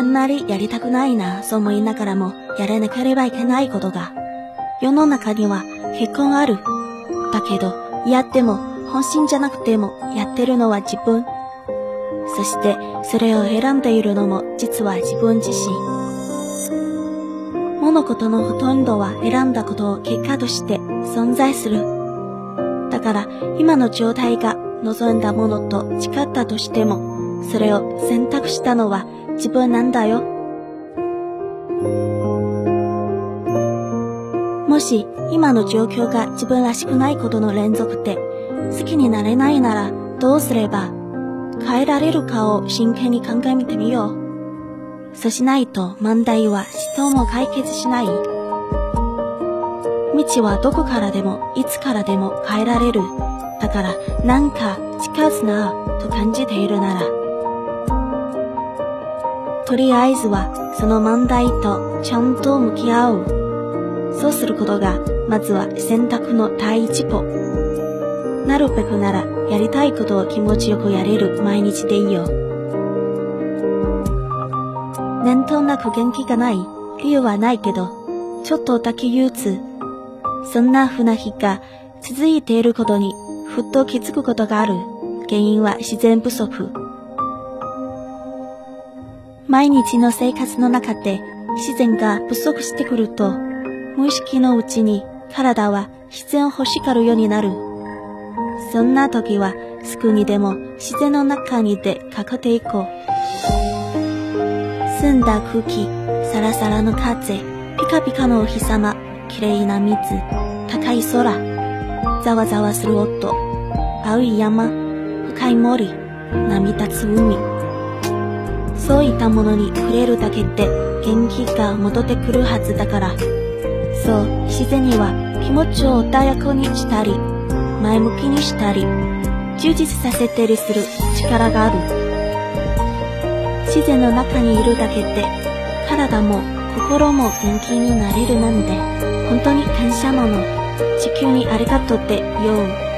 あんまりやりたくないな、そう思いながらもやらなければいけないことが。世の中には結婚ある。だけど、やっても本心じゃなくてもやってるのは自分。そしてそれを選んでいるのも実は自分自身。物事のほとんどは選んだことを結果として存在する。だから今の状態が望んだものと違ったとしても、それを選択したのは自分なんだよ。もし今の状況が自分らしくないことの連続で好きになれないならどうすれば変えられるかを真剣に考えてみよう。そうしないと問題は人も解決しない。道はどこからでもいつからでも変えられる。だからなんか近づなと感じているなら。とりあえずはその問題とちゃんと向き合う。そうすることがまずは選択の第一歩。なるべくならやりたいことを気持ちよくやれる毎日でいいよ。念頭なく元気がない理由はないけど、ちょっとだけ憂鬱。そんなふな日が続いていることにふっと気づくことがある。原因は自然不足。毎日の生活の中で自然が不足してくると、無意識のうちに体は自然を欲しがるようになる。そんな時はすぐにでも自然の中にでかけていこう。澄んだ空気、サラサラの風、ピカピカのお日様、綺麗な水、高い空、ざわざわする音、青い山、深い森、波立つ海。そういったものに触れるだけで元気が戻ってくるはずだから。そう、自然には気持ちを穏やかにしたり、前向きにしたり、充実させたりする力がある。自然の中にいるだけで体も心も元気になれるなんて本当に感謝者地球にありがとうってよう